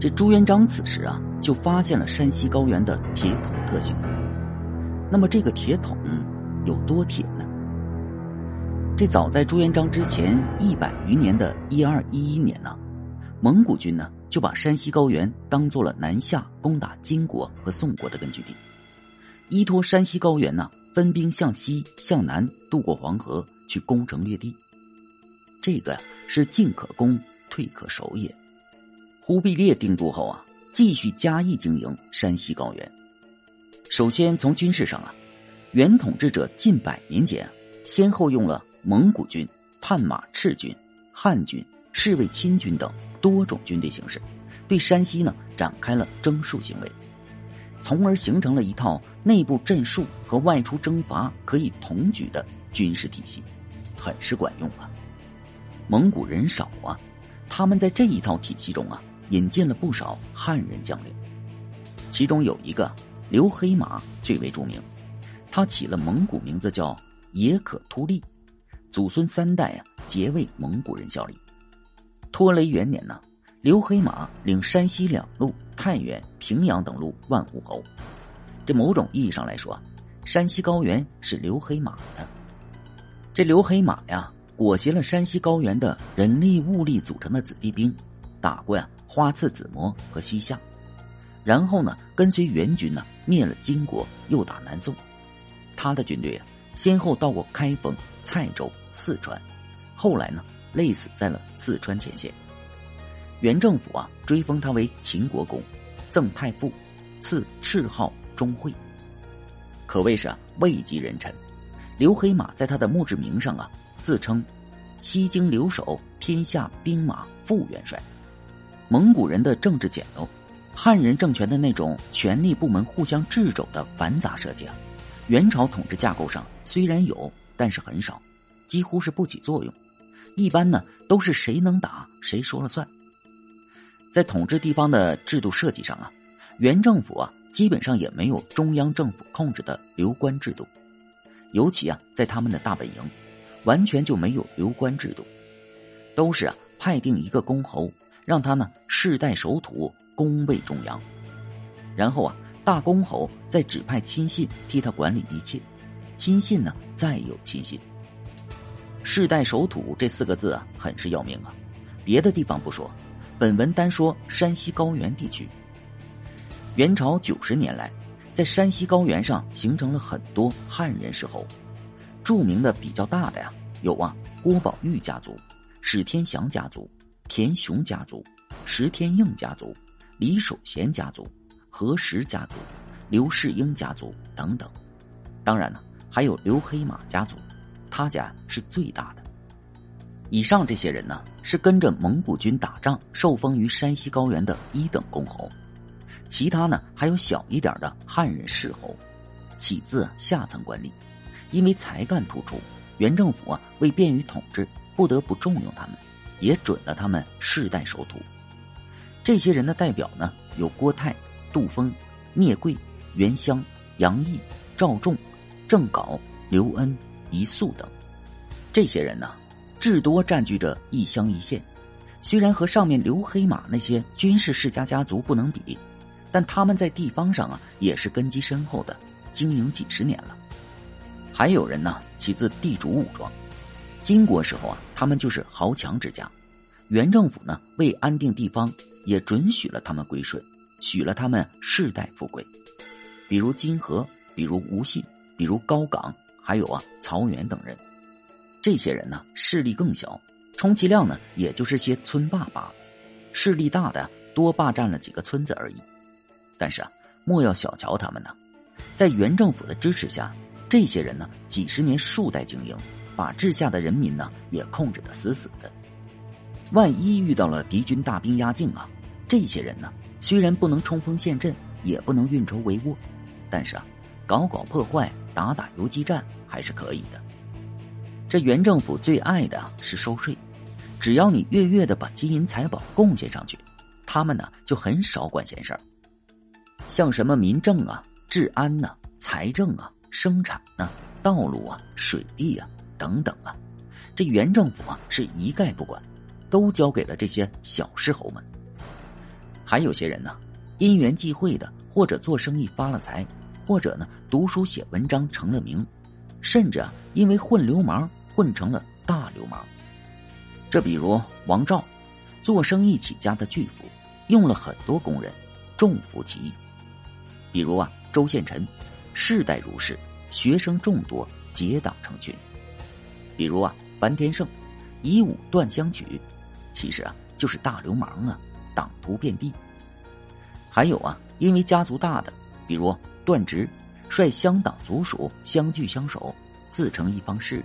这朱元璋此时啊，就发现了山西高原的铁桶特性。那么这个铁桶有多铁呢？这早在朱元璋之前一百余年的一二一一年呢，蒙古军呢就把山西高原当做了南下攻打金国和宋国的根据地，依托山西高原呢，分兵向西向南渡过黄河去攻城略地。这个是进可攻，退可守也。忽必烈定都后啊，继续加以经营山西高原。首先从军事上啊，元统治者近百年间，先后用了蒙古军、探马赤军、汉军、侍卫亲军等多种军队形式，对山西呢展开了征戍行为，从而形成了一套内部镇戍和外出征伐可以同举的军事体系，很是管用啊。蒙古人少啊，他们在这一套体系中啊，引进了不少汉人将领，其中有一个刘黑马最为著名，他起了蒙古名字叫野可突利，祖孙三代啊皆为蒙古人效力。托雷元年呢，刘黑马领山西两路太原、平阳等路万户侯，这某种意义上来说，山西高原是刘黑马的。这刘黑马呀。裹挟了山西高原的人力物力组成的子弟兵，打过呀花刺子模和西夏，然后呢跟随元军呢灭了金国，又打南宋。他的军队啊先后到过开封、蔡州、四川，后来呢累死在了四川前线。元政府啊追封他为秦国公，赠太傅，赐谥号钟会，可谓是位极人臣。刘黑马在他的墓志铭上啊。自称西京留守天下兵马副元帅，蒙古人的政治简陋，汉人政权的那种权力部门互相掣肘的繁杂设计啊，元朝统治架构上虽然有，但是很少，几乎是不起作用。一般呢都是谁能打谁说了算。在统治地方的制度设计上啊，元政府啊基本上也没有中央政府控制的留官制度，尤其啊在他们的大本营。完全就没有留官制度，都是啊派定一个公侯，让他呢世代守土，恭卫中央，然后啊大公侯再指派亲信替他管理一切，亲信呢再有亲信。世代守土这四个字啊很是要命啊，别的地方不说，本文单说山西高原地区。元朝九十年来，在山西高原上形成了很多汉人氏侯。著名的比较大的呀，有啊郭宝玉家族、史天祥家族、田雄家族、石天应家族、李守贤家族、何石家族、刘世英家族等等。当然呢，还有刘黑马家族，他家是最大的。以上这些人呢，是跟着蒙古军打仗受封于山西高原的一等公侯，其他呢还有小一点的汉人世侯，起自下层官吏。因为才干突出，元政府啊为便于统治，不得不重用他们，也准了他们世代守土。这些人的代表呢有郭泰、杜峰、聂贵、袁襄、杨毅、赵仲、郑镐、刘恩、宜素等。这些人呢，至多占据着一乡一县，虽然和上面刘黑马那些军事世家家族不能比，但他们在地方上啊也是根基深厚的，经营几十年了。还有人呢，起自地主武装。金国时候啊，他们就是豪强之家。元政府呢，为安定地方，也准许了他们归顺，许了他们世代富贵。比如金河，比如吴信，比如高岗，还有啊曹元等人。这些人呢，势力更小，充其量呢，也就是些村霸罢了。势力大的多霸占了几个村子而已。但是啊，莫要小瞧他们呢，在元政府的支持下。这些人呢，几十年数代经营，把治下的人民呢也控制的死死的。万一遇到了敌军大兵压境啊，这些人呢虽然不能冲锋陷阵，也不能运筹帷幄，但是啊，搞搞破坏、打打游击战还是可以的。这原政府最爱的是收税，只要你月月的把金银财宝贡献上去，他们呢就很少管闲事儿。像什么民政啊、治安呐、财政啊。生产呐，道路啊，水利啊，等等啊，这元政府啊是一概不管，都交给了这些小氏侯们。还有些人呢，因缘际会的，或者做生意发了财，或者呢读书写文章成了名，甚至啊因为混流氓混成了大流氓。这比如王照，做生意起家的巨富，用了很多工人，重服其义。比如啊周献臣，世代如是，学生众多，结党成群。比如啊樊天胜，以武断相取，其实啊就是大流氓啊。党徒遍地，还有啊，因为家族大的，比如段直，率乡党族属相聚相守，自成一方势力。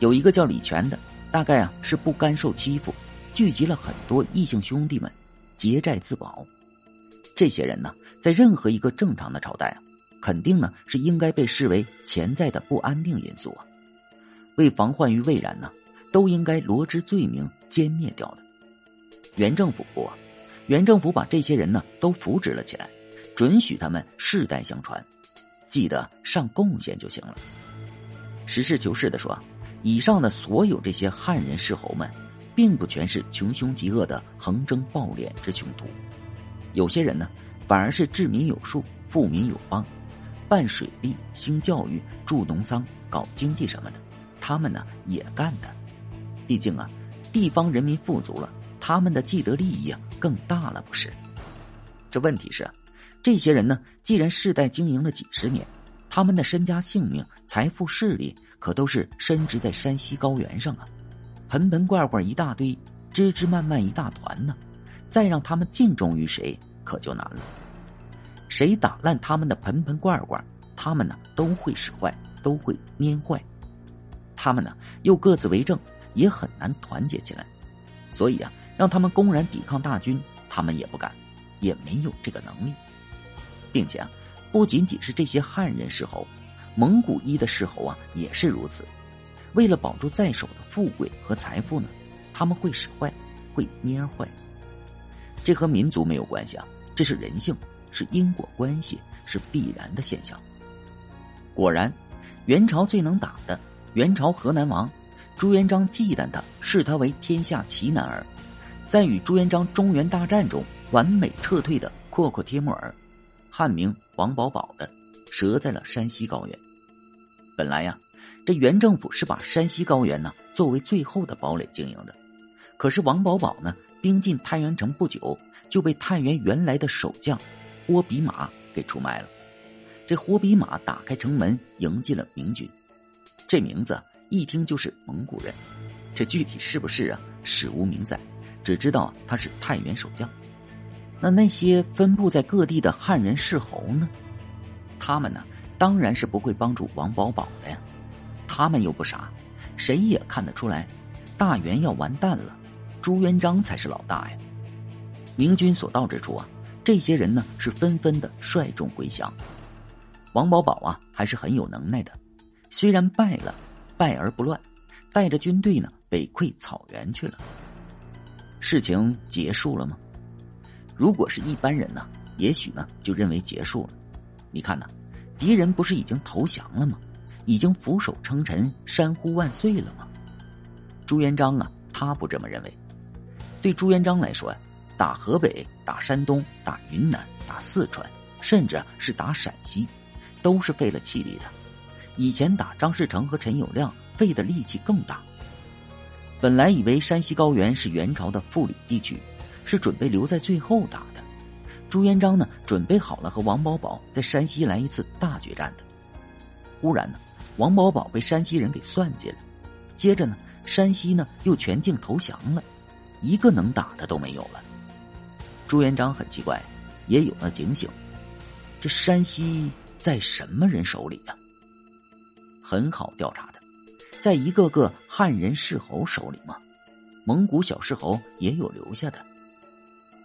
有一个叫李全的，大概啊是不甘受欺负，聚集了很多异姓兄弟们，结寨自保。这些人呢，在任何一个正常的朝代啊，肯定呢是应该被视为潜在的不安定因素啊。为防患于未然呢，都应该罗织罪名，歼灭掉的。原政府不，原政府把这些人呢都扶植了起来，准许他们世代相传，记得上贡献就行了。实事求是的说，以上的所有这些汉人世侯们，并不全是穷凶极恶的横征暴敛之凶徒，有些人呢，反而是治民有术、富民有方，办水利、兴教育、助农桑、搞经济什么的，他们呢也干的。毕竟啊，地方人民富足了。他们的既得利益啊更大了，不是？这问题是，这些人呢，既然世代经营了几十年，他们的身家性命、财富势力可都是深植在山西高原上啊，盆盆罐罐一大堆，枝枝蔓蔓一大团呢，再让他们尽忠于谁，可就难了。谁打烂他们的盆盆罐罐，他们呢都会使坏，都会蔫坏。他们呢又各自为政，也很难团结起来。所以啊。让他们公然抵抗大军，他们也不敢，也没有这个能力，并且啊，不仅仅是这些汉人世侯，蒙古一的世侯啊也是如此。为了保住在手的富贵和财富呢，他们会使坏，会蔫坏。这和民族没有关系啊，这是人性，是因果关系，是必然的现象。果然，元朝最能打的元朝河南王朱元璋忌惮他，视他为天下奇男儿。在与朱元璋中原大战中完美撤退的阔阔帖木儿，汉名王保保的，折在了山西高原。本来呀，这元政府是把山西高原呢作为最后的堡垒经营的。可是王保保呢，兵进太原城不久，就被太原原来的守将霍比马给出卖了。这霍比马打开城门迎进了明军，这名字一听就是蒙古人，这具体是不是啊？史无名载。只知道他是太原守将，那那些分布在各地的汉人世侯呢？他们呢，当然是不会帮助王保保的呀。他们又不傻，谁也看得出来，大元要完蛋了，朱元璋才是老大呀。明军所到之处啊，这些人呢是纷纷的率众归降。王保保啊，还是很有能耐的，虽然败了，败而不乱，带着军队呢北溃草原去了。事情结束了吗？如果是一般人呢，也许呢就认为结束了。你看呢，敌人不是已经投降了吗？已经俯首称臣、山呼万岁了吗？朱元璋啊，他不这么认为。对朱元璋来说，打河北、打山东、打云南、打四川，甚至是打陕西，都是费了气力的。以前打张士诚和陈友谅，费的力气更大。本来以为山西高原是元朝的腹里地区，是准备留在最后打的。朱元璋呢，准备好了和王保保在山西来一次大决战的。忽然呢，王保保被山西人给算计了，接着呢，山西呢又全境投降了，一个能打的都没有了。朱元璋很奇怪，也有了警醒：这山西在什么人手里呀？很好调查的。在一个个汉人世侯手里吗？蒙古小世侯也有留下的。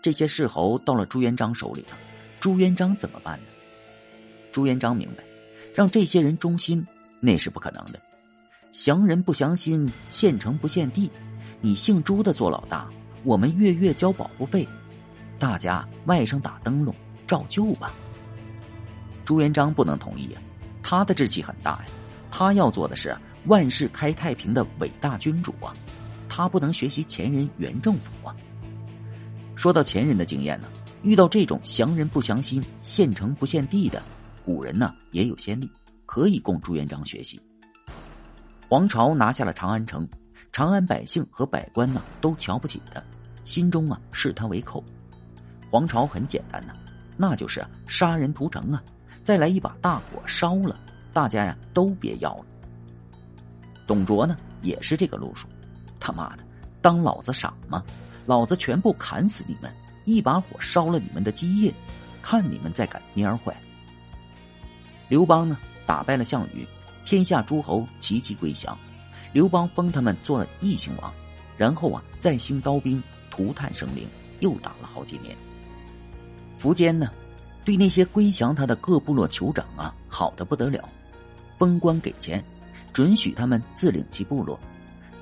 这些世侯到了朱元璋手里了，朱元璋怎么办呢？朱元璋明白，让这些人忠心那是不可能的。降人不降心，献城不献地。你姓朱的做老大，我们月月交保护费，大家外甥打灯笼照旧吧。朱元璋不能同意呀，他的志气很大呀，他要做的是。万世开太平的伟大君主啊，他不能学习前人原政府啊。说到前人的经验呢，遇到这种降人不降心、献城不献地的，古人呢也有先例，可以供朱元璋学习。黄巢拿下了长安城，长安百姓和百官呢都瞧不起他，心中啊视他为寇。黄巢很简单呐，那就是杀人屠城啊，再来一把大火烧了，大家呀都别要了。董卓呢也是这个路数，他妈的，当老子傻吗？老子全部砍死你们，一把火烧了你们的基业，看你们再敢蔫坏。刘邦呢打败了项羽。天下诸侯齐齐归降，刘邦封他们做了异姓王，然后啊再兴刀兵涂炭生灵，又打了好几年。苻坚呢，对那些归降他的各部落酋长啊好的不得了，封官给钱，准许他们自领其部落，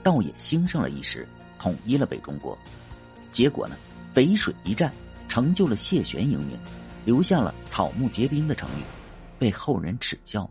倒也兴盛了一时，统一了北中国。结果呢，淝水一战成就了谢玄英名，留下了草木皆兵的成语，被后人耻笑。